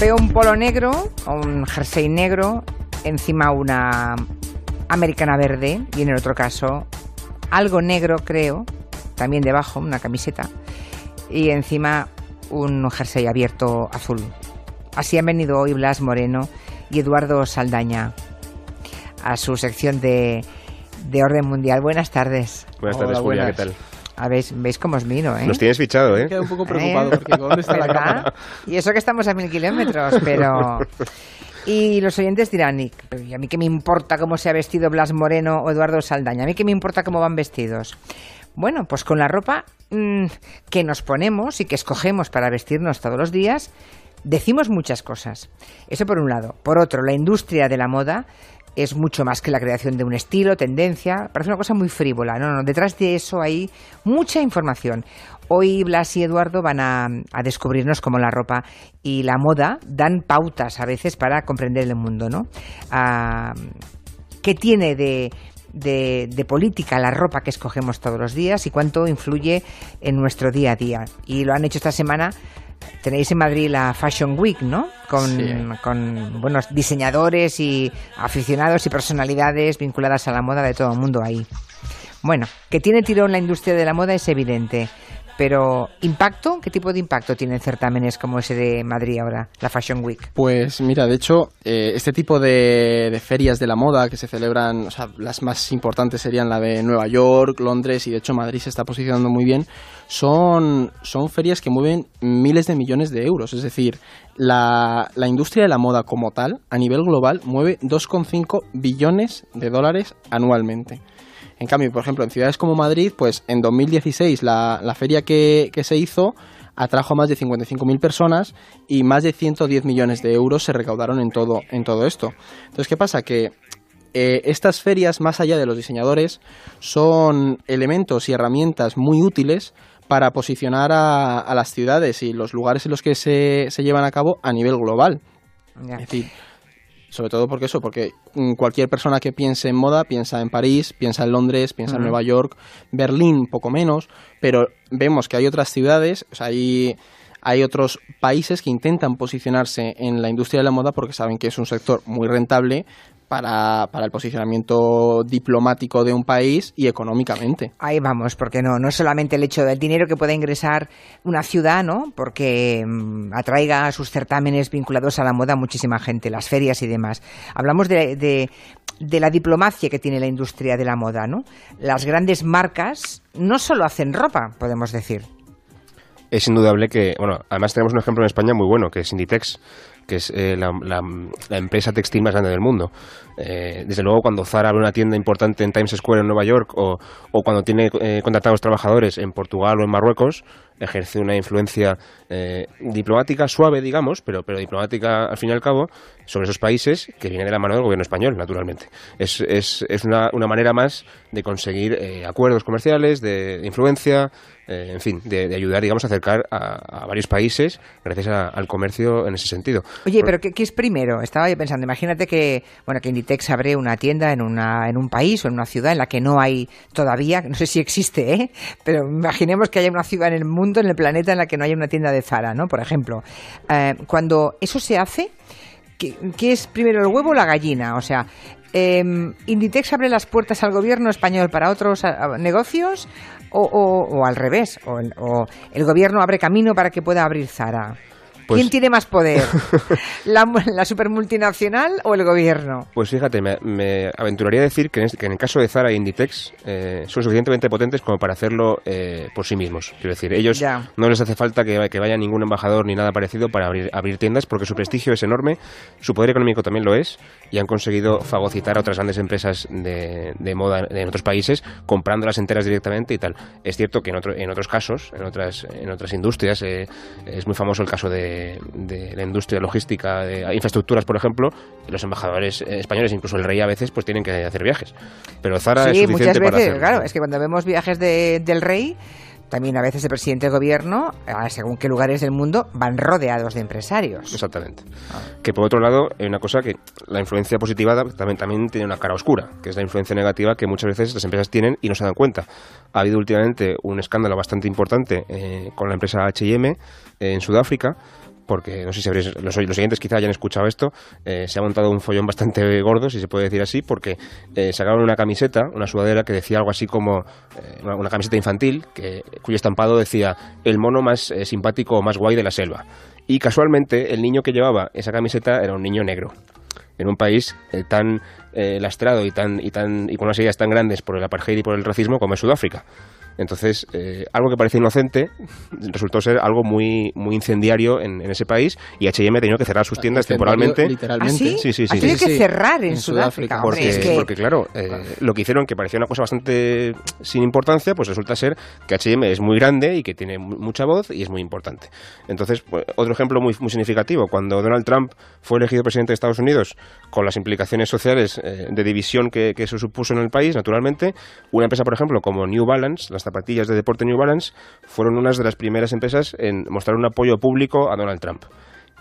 Veo un polo negro, un jersey negro, encima una americana verde y en el otro caso algo negro, creo, también debajo, una camiseta, y encima un jersey abierto azul. Así han venido hoy Blas Moreno y Eduardo Saldaña a su sección de, de Orden Mundial. Buenas tardes. Buenas tardes, Julia, ¿qué tal? A ver, ¿Veis cómo os miro, eh? Nos tienes fichado, ¿eh? Me un poco preocupado porque ¿dónde está la cámara? Y eso que estamos a mil kilómetros, pero... Y los oyentes dirán, ¿y a mí qué me importa cómo se ha vestido Blas Moreno o Eduardo Saldaña? ¿A mí qué me importa cómo van vestidos? Bueno, pues con la ropa mm, que nos ponemos y que escogemos para vestirnos todos los días, decimos muchas cosas. Eso por un lado. Por otro, la industria de la moda es mucho más que la creación de un estilo, tendencia. Parece una cosa muy frívola. No, no, detrás de eso hay mucha información. Hoy Blas y Eduardo van a, descubrirnos cómo la ropa y la moda dan pautas a veces para comprender el mundo, ¿no? Ah, ¿Qué tiene de, de, política la ropa que escogemos todos los días y cuánto influye en nuestro día a día? Y lo han hecho esta semana tenéis en Madrid la Fashion Week, ¿no? Con, con, buenos diseñadores y aficionados y personalidades vinculadas a la moda de todo el mundo ahí. Bueno, que tiene tirón la industria de la moda es evidente. Pero, ¿impacto? ¿Qué tipo de impacto tienen certámenes como ese de Madrid ahora, la Fashion Week? Pues mira, de hecho, eh, este tipo de, ferias de la moda que se celebran, o sea, las más importantes serían la de Nueva York, Londres y de hecho Madrid se está posicionando muy bien, son, son ferias que mueven miles de millones de euros. Es decir, la, la industria de la moda como tal, a nivel global, mueve 2,5 billones de dólares anualmente. En cambio, por ejemplo, en ciudades como Madrid, pues en 2016 la, la feria que, se hizo atrajo a más de 55.000 personas y más de 110 millones de euros se recaudaron en todo, en todo esto. Entonces, ¿qué pasa? Que eh, estas ferias, más allá de los diseñadores, son elementos y herramientas muy útiles para posicionar a, las ciudades y los lugares en los que se, se llevan a cabo a nivel global. Es decir, sobre todo porque eso, porque mm, cualquier persona que piense en moda piensa en París, piensa en Londres, piensa en Nueva York, Berlín poco menos, pero vemos que hay otras ciudades, o sea, hay, hay otros países que intentan posicionarse en la industria de la moda porque saben que es un sector muy rentable, para, para, el posicionamiento diplomático de un país y económicamente. Ahí vamos, porque no, no es solamente el hecho del dinero que pueda ingresar una ciudad, ¿no? Porque mm, atraiga a sus certámenes vinculados a la moda muchísima gente, las ferias y demás. Hablamos de, de, de la diplomacia que tiene la industria de la moda, ¿no? Las grandes marcas no solo hacen ropa, podemos decir. Es indudable que, bueno, además tenemos un ejemplo en España muy bueno, que es Inditex que es eh, la, empresa textil más grande del mundo. Eh, desde luego, cuando Zara abre una tienda importante en Times Square en Nueva York o, cuando tiene eh, contratados trabajadores en Portugal o en Marruecos, ejerce una influencia diplomática suave, digamos, pero, pero diplomática al fin y al cabo, sobre esos países que viene de la mano del gobierno español, naturalmente. Es, es, es una, una manera más de conseguir acuerdos comerciales, de influencia, eh, en fin, de, ayudar, digamos, a acercar a, varios países gracias al comercio en ese sentido. Oye, pero ¿qué, es primero? Estaba yo pensando, imagínate que, bueno, que Inditex abre una tienda en, una, en un país o en una ciudad en la que no hay todavía, no sé si existe, ¿eh? pero imaginemos que haya una ciudad en el mundo, en el planeta, en la que no haya una tienda de Zara, ¿no? Por ejemplo. Eh, cuando eso se hace, ¿qué, ¿qué, es primero el huevo o la gallina? O sea, eh, ¿Inditex abre las puertas al gobierno español para otros negocios o, al revés? O, o el gobierno abre camino para que pueda abrir Zara? Pues ¿Quién tiene más poder? ¿La, ¿La supermultinacional o el gobierno? Pues fíjate, me, aventuraría a decir que en, que en, el caso de Zara e Inditex eh, son suficientemente potentes como para hacerlo eh, por sí mismos. Quiero decir, ellos no les hace falta que, vaya ningún embajador ni nada parecido para abrir, abrir tiendas porque su prestigio es enorme, su poder económico también lo es y han conseguido fagocitar a otras grandes empresas de, moda en otros países comprándolas enteras directamente y tal. Es cierto que en, otro, en otros casos, en otras, en otras industrias, eh, es muy famoso el caso de de, la industria logística, de infraestructuras, por ejemplo, los embajadores españoles, incluso el rey a veces, pues tienen que hacer viajes. Pero Zara es suficiente muchas veces, Claro, es que cuando vemos viajes del rey también a veces el presidente de gobierno, según qué lugares del mundo, van rodeados de empresarios. Exactamente. Ah. Que por otro lado, hay una cosa que la influencia positiva también, también tiene una cara oscura, que es la influencia negativa que muchas veces las empresas tienen y no se dan cuenta. Ha habido últimamente un escándalo bastante importante eh, con la empresa HM en Sudáfrica porque no sé si habréis, los, los siguientes quizá hayan escuchado esto, eh, se ha montado un follón bastante gordo, si se puede decir así, porque eh, sacaron una camiseta, una sudadera que decía algo así como eh, una, camiseta infantil, que, cuyo estampado decía el mono más eh, simpático o más guay de la selva. Y casualmente el niño que llevaba esa camiseta era un niño negro en un país eh, tan eh, lastrado y tan y tan y con unas ideas tan grandes por el apartheid y por el racismo como es Sudáfrica. Entonces, eh, algo que parece inocente resultó ser algo muy muy incendiario en, en ese país y H&M ha tenido que cerrar sus tiendas temporalmente. Literalmente. ¿Ah, sí? Sí, sí, sí, Ha tenido sí, que sí. cerrar en, En Sudáfrica. Sudáfrica, Porque, es que- porque, claro, eh, lo que hicieron, que parecía una cosa bastante sin importancia, pues resulta ser que H&M es muy grande y que tiene mu- mucha voz y es muy importante. Entonces, pues, otro ejemplo muy, muy significativo, cuando Donald Trump fue elegido presidente de Estados Unidos, con las implicaciones sociales eh, de división que, que eso supuso en el país, naturalmente, una empresa, por ejemplo, como New Balance, las zapatillas de deporte New Balance, fueron unas de las primeras empresas en mostrar un apoyo público a Donald Trump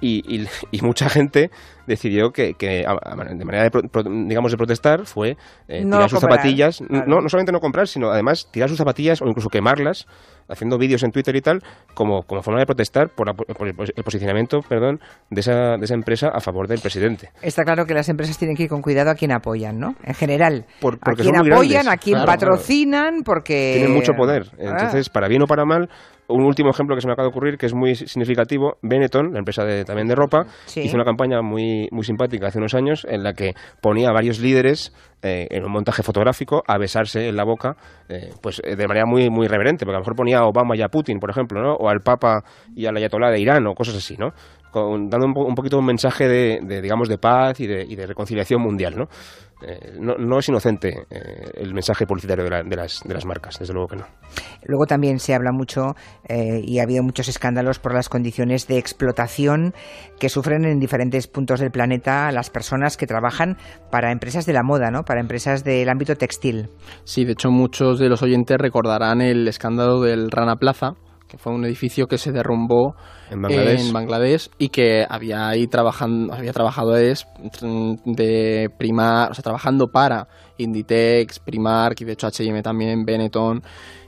y, y- y mucha gente decidió que, que, de manera de, pro- digamos de protestar fue eh, No tirar sus comprar, zapatillas claro. no, no solamente no comprar sino además tirar sus zapatillas o incluso quemarlas haciendo vídeos en Twitter y tal como, como forma de protestar por, la- por el, pos- el posicionamiento perdón de esa, de esa empresa a favor del presidente Está claro que las empresas tienen que ir con cuidado a quien apoyan, ¿no? En general. Por- a porque quien apoyan, grandes. a quien Claro, patrocinan, porque... tienen mucho poder. Ah, Entonces, para bien o para mal, un último ejemplo que se me acaba de ocurrir, que es muy significativo, Benetton, la empresa de, también de ropa, Sí. hizo una campaña muy, muy simpática hace unos años en la que ponía a varios líderes eh, en un montaje fotográfico a besarse en la boca, eh, pues eh, de manera muy, muy reverente, porque a lo mejor ponía a Obama y a Putin, por ejemplo, ¿no? o al Papa y al Ayatolá de Irán, o cosas así, ¿no? Con- dando un, po- un poquito un mensaje de, de, digamos, de paz y de, y de reconciliación mundial, ¿no? Eh, no, no es inocente eh, el mensaje publicitario de, la- de las, de las marcas, desde luego que no. Luego también se habla mucho eh, y ha habido muchos escándalos por las condiciones de explotación que sufren en diferentes puntos del planeta las personas que trabajan para empresas de la moda, ¿no? Para empresas del ámbito textil. Sí, de hecho muchos de los oyentes recordarán el escándalo del Rana Plaza, que fue un edificio que se derrumbó En Bangladesh. en Bangladesh y que había ahí trabajando, había trabajadores de Primark, o sea, trabajando para Inditex, Primark y de hecho H&M también, Benetton.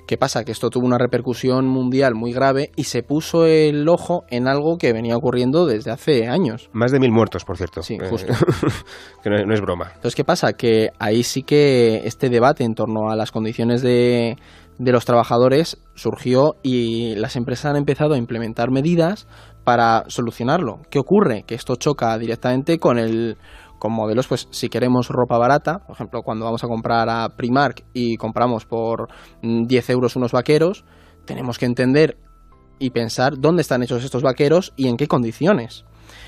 ¿Qué pasa? Que esto tuvo una repercusión mundial muy grave y se puso el ojo en algo que venía ocurriendo desde hace años. Más de mil muertos, por cierto. Sí, Eh, justo. que no, no es broma. Entonces, ¿qué pasa? Que ahí sí que este debate en torno a las condiciones de, de los trabajadores surgió y las empresas han empezado a implementar medidas para solucionarlo. ¿Qué ocurre? Que esto choca directamente con el con modelos, pues si queremos ropa barata, por ejemplo, cuando vamos a comprar a Primark y compramos por mm, 10 euros unos vaqueros, tenemos que entender y pensar dónde están hechos estos vaqueros y en qué condiciones.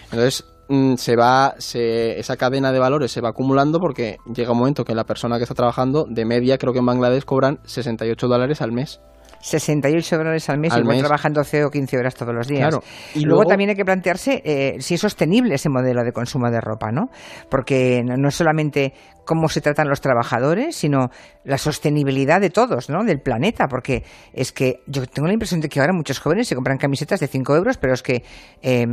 Entonces, mm, se va, se, esa cadena de valores se va acumulando porque llega un momento que la persona que está trabajando, de media, creo que en Bangladesh cobran 68 dólares al mes. 68 dólares al mes, Al igual mes. trabajan 12 o 15 horas todos los días. Claro. Y Y luego, luego- también hay que plantearse eh, si es sostenible ese modelo de consumo de ropa, ¿no? Porque no, no es solamente cómo se tratan los trabajadores, sino la sostenibilidad de todos, ¿no? Del planeta, porque es que yo tengo la impresión de que ahora muchos jóvenes se compran camisetas de 5 euros, pero es que eh,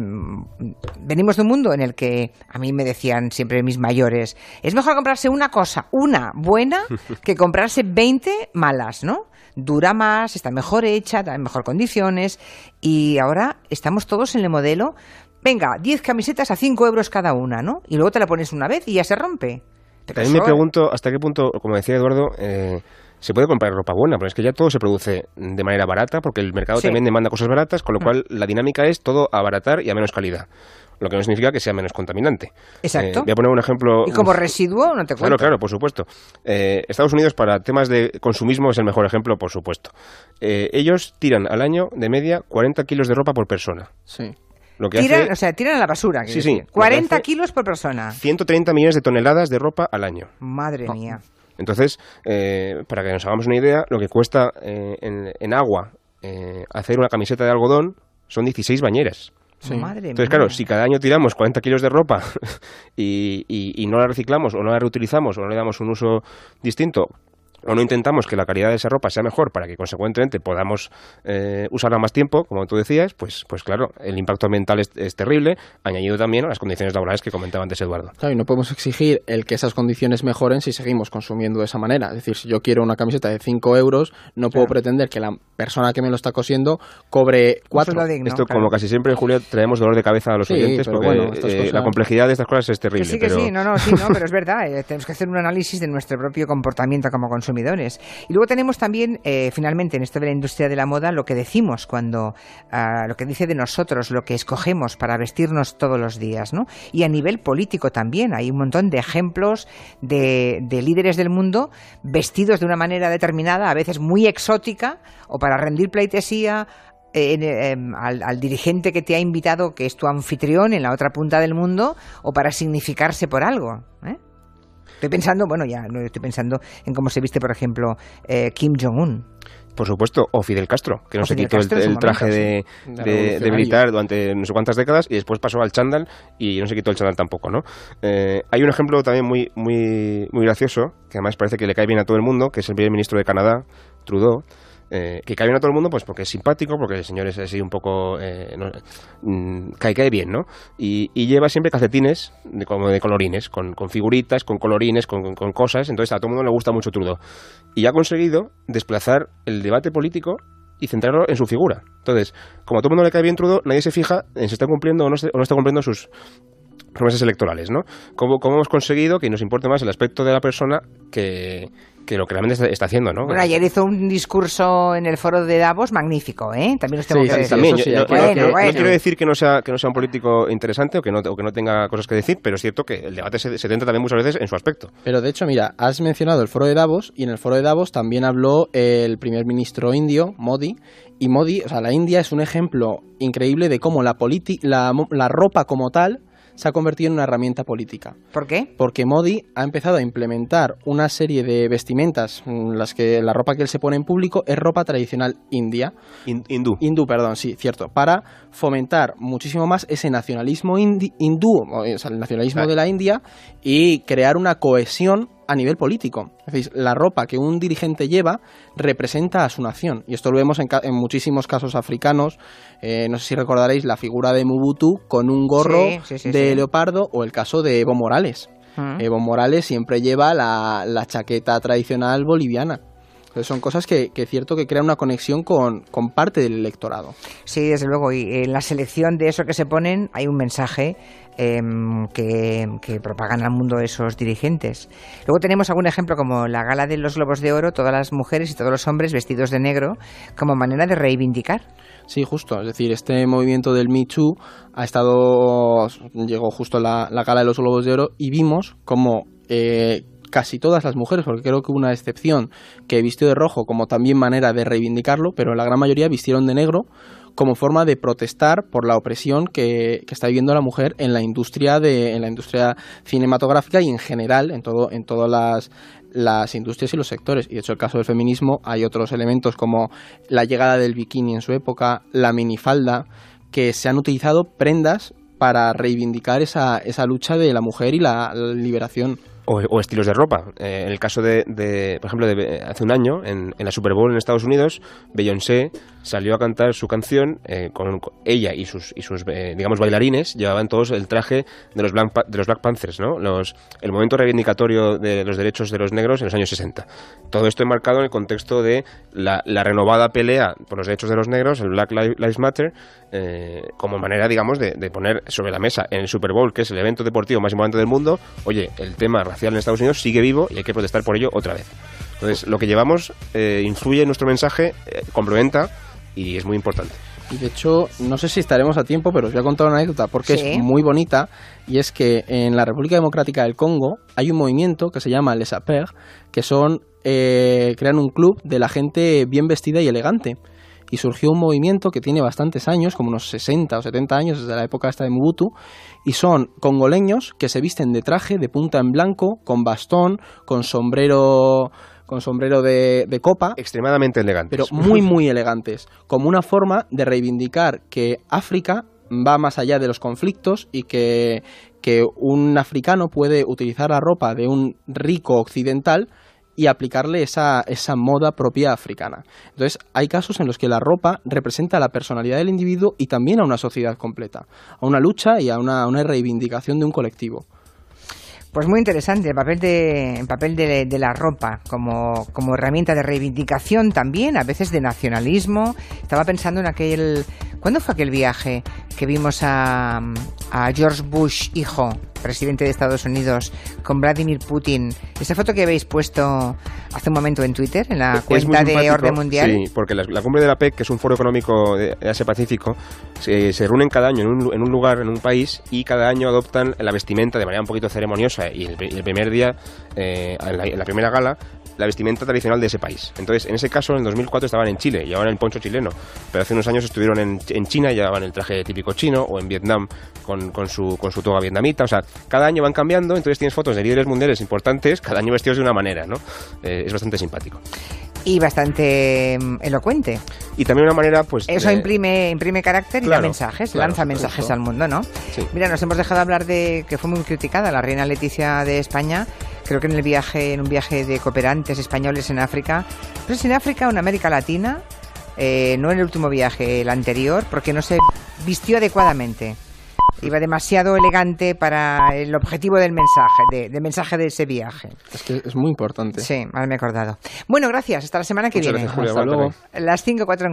venimos de un mundo en el que a mí me decían siempre mis mayores, es mejor comprarse una cosa, una buena, que comprarse 20 malas, ¿no? Dura más, está mejor hecha, da en mejor condiciones, y ahora estamos todos en el modelo, venga, 10 camisetas a 5 euros cada una, ¿no? Y luego te la pones una vez y ya se rompe. También me pregunto hasta qué punto, como decía Eduardo, eh, se puede comprar ropa buena, pero es que ya todo se produce de manera barata, porque el mercado Sí. también demanda cosas baratas, con lo Mm. cual la dinámica es todo abaratar y a menos calidad, lo que no significa que sea menos contaminante. Exacto. Eh, voy a poner un ejemplo. Y como residuo, no te cuento. Claro, claro, por supuesto. Eh, Estados Unidos para temas de consumismo es el mejor ejemplo, por supuesto. Eh, ellos tiran al año de media 40 kilos de ropa por persona. Sí. Lo que Tiran, hace o sea, tiran a la basura. Sí, sí, decir. lo que 40 hace- kilos por persona. 130 millones de toneladas de ropa al año. Madre mía. Entonces, eh, para que nos hagamos una idea, lo que cuesta eh, en, en agua eh, hacer una camiseta de algodón son 16 bañeras. Sí. Madre Entonces, claro, si cada año tiramos 40 kilos de ropa y, y- y no la reciclamos o no la reutilizamos o no le damos un uso distinto, o no intentamos que la calidad de esa ropa sea mejor para que consecuentemente podamos eh, usarla más tiempo, como tú decías, pues, pues claro, el impacto ambiental es, terrible, añadido también a las condiciones laborales que comentaba antes Eduardo. Claro, y no podemos exigir el que esas condiciones mejoren si seguimos consumiendo de esa manera. Es decir, si yo quiero una camiseta de 5 euros, no puedo pretender que la persona que me lo está cosiendo cobre 4. Esto, como casi siempre, Julio, traemos dolor de cabeza a los oyentes porque eh, la complejidad de estas cosas es terrible. sí, que sí, no, no, sí, no, pero es verdad, eh, tenemos que hacer un análisis de nuestro propio comportamiento como consumidores Y luego tenemos también, eh, finalmente, en esto de la industria de la moda, lo que decimos cuando, ah, lo que dice de nosotros, lo que escogemos para vestirnos todos los días, ¿no? Y a nivel político también, hay un montón de ejemplos de, líderes del mundo vestidos de una manera determinada, a veces muy exótica, o para rendir pleitesía em, al, dirigente que te ha invitado, que es tu anfitrión en la otra punta del mundo, o para significarse por algo. ¿eh? Estoy pensando, bueno, ya no estoy pensando en cómo se viste, por ejemplo, eh, Kim Jong-un. Por supuesto, o Fidel Castro, que no se quitó el, traje de, militar durante no sé cuántas décadas y después pasó al chándal y no se quitó el chándal tampoco, ¿no? Eh, hay un ejemplo también muy, muy, muy gracioso, que además parece que le cae bien a todo el mundo, que es el primer ministro de Canadá, Trudeau, eh, que cae bien a todo el mundo pues porque es simpático, porque el señor es así un poco... Eh, mm, cae, cae bien, ¿no? Y, lleva siempre calcetines de, como de colorines, con, figuritas, con colorines, con, cosas, entonces a todo el mundo le gusta mucho Trudeau. Y ha conseguido desplazar el debate político y centrarlo en su figura. Entonces, como a todo el mundo le cae bien Trudeau, nadie se fija en si está cumpliendo no, o no está cumpliendo sus promesas electorales, ¿no? ¿Cómo, ¿Cómo, hemos conseguido que nos importe más el aspecto de la persona que, que lo que realmente está, haciendo, ¿no? Bueno, ayer hizo un discurso en el foro de Davos magnífico, ¿eh? También los tengo que decir. También, no, quiero decir que no sea que no sea un político interesante o que no o que no tenga cosas que decir, pero es cierto que el debate se, se centra también muchas veces en su aspecto. Pero de hecho, mira, has mencionado el foro de Davos y en el foro de Davos también habló el primer ministro indio, Modi, y Modi, o sea, la India es un ejemplo increíble de cómo la, la, la ropa como tal se ha convertido en una herramienta política. ¿Por qué? Porque Modi ha empezado a implementar una serie de vestimentas, mm, las que la ropa que él se pone en público es ropa tradicional india. hindú. Hindú, perdón, sí, cierto. Para fomentar muchísimo más ese nacionalismo hindú, o sea, el nacionalismo de la India, y crear una cohesión a nivel político. Es decir, la ropa que un dirigente lleva representa a su nación. Y esto lo vemos en, muchísimos casos africanos. Eh, no sé si recordaréis la figura de Mubutu con un gorro de leopardo o el caso de Evo Morales. Mm. Evo Morales siempre lleva la, la chaqueta tradicional boliviana son cosas que, es cierto que crean una conexión con, parte del electorado. Sí, desde luego. Y en la selección de eso que se ponen hay un mensaje em, que, propagan al mundo esos dirigentes. Luego tenemos algún ejemplo como la gala de los Globos de Oro, todas las mujeres y todos los hombres vestidos de negro como manera de reivindicar. Sí, justo. Es decir, este movimiento del Too ha estado. llegó justo la, la gala de los Globos de Oro y vimos como eh, casi todas las mujeres, porque creo que una excepción que vistió de rojo como también manera de reivindicarlo, pero la gran mayoría vistieron de negro como forma de protestar por la opresión que, está viviendo la mujer en la industria de, en la industria cinematográfica y en general en todo, en todas las, industrias y los sectores. Y de hecho, el caso del feminismo hay otros elementos como la llegada del bikini en su época, la minifalda, que se han utilizado prendas para reivindicar esa, esa lucha de la mujer y la liberación o, estilos de ropa. Eh, en el caso de, por ejemplo, de, hace un año, en, la Super Bowl en Estados Unidos, Beyoncé salió a cantar su canción eh, con, ella y sus, y sus eh, digamos, bailarines llevaban todos el traje de los, Black, de los Black Panthers, ¿no? Los, el momento reivindicatorio de los derechos de los negros en los años 60. Todo esto enmarcado en el contexto de la, renovada pelea por los derechos de los negros, el Black Lives Matter, eh, como manera, digamos, de, de, poner sobre la mesa en el Super Bowl, que es el evento deportivo más importante del mundo, oye, el tema racial en Estados Unidos sigue vivo y hay que protestar por ello otra vez. Entonces, lo que llevamos influye en nuestro mensaje, complementa y es muy importante. Y de hecho, no sé si estaremos a tiempo, pero os voy a contar una anécdota porque es muy bonita. Y es que en la República Democrática del Congo hay un movimiento que se llama Les Aper, que son eh, crean un club de la gente bien vestida y elegante. Y surgió un movimiento que tiene bastantes años, como unos 60 o 70 años desde la época esta de Mubutu, y son congoleños que se visten de traje de punta en blanco, con bastón, con sombrero con sombrero de, copa. Extremadamente elegantes. Pero muy, muy elegantes. Como una forma de reivindicar que África va más allá de los conflictos y que, que un africano puede utilizar la ropa de un rico occidental y aplicarle esa, esa moda propia africana. Entonces, hay casos en los que la ropa representa la personalidad del individuo y también a una sociedad completa, a una lucha y a una, una reivindicación de un colectivo. Pues muy interesante el papel de, el papel de, de la ropa como, como, herramienta de reivindicación también, a veces de nacionalismo. Estaba pensando en aquel... ¿Cuándo fue aquel viaje que vimos a, a George Bush, hijo, presidente de Estados Unidos, con Vladimir Putin? Esa foto que habéis puesto hace un momento en Twitter, en la cuenta de Orden Mundial. Sí, porque la, la, cumbre de la PEC, que es un foro económico de Asia-Pacífico, se, se, reúnen cada año en un, en un, lugar, en un país, y cada año adoptan la vestimenta de manera un poquito ceremoniosa. Y el, el primer día, eh, en, la, en la primera gala, la vestimenta tradicional de ese país. Entonces, en ese caso, en el 2004 estaban en Chile, llevaban el poncho chileno, pero hace unos años estuvieron en, en China y llevaban el traje típico chino, o en Vietnam con, con, su, con su toga vietnamita. O sea, cada año van cambiando, entonces tienes fotos de líderes mundiales importantes, cada año vestidos de una manera, ¿no? Eh, es bastante simpático. Y bastante um, elocuente. Y también una manera, pues... Eso de... imprime, imprime carácter claro, y da mensajes, claro, lanza mensajes justo. al mundo, ¿no? Sí. Mira, nos hemos dejado hablar de que fue muy criticada la reina Leticia de España, creo que en el viaje, en un viaje de cooperantes españoles en África. No sé en África o en América Latina, eh, no en el último viaje, el anterior, porque no se vistió adecuadamente. Iba demasiado elegante para el objetivo del mensaje, de, del mensaje de ese viaje. Es que es muy importante. Sí, ahora me he acordado. Bueno, gracias. Hasta la semana que Muchas viene. gracias, Julia. Hasta luego. Las 5 4 en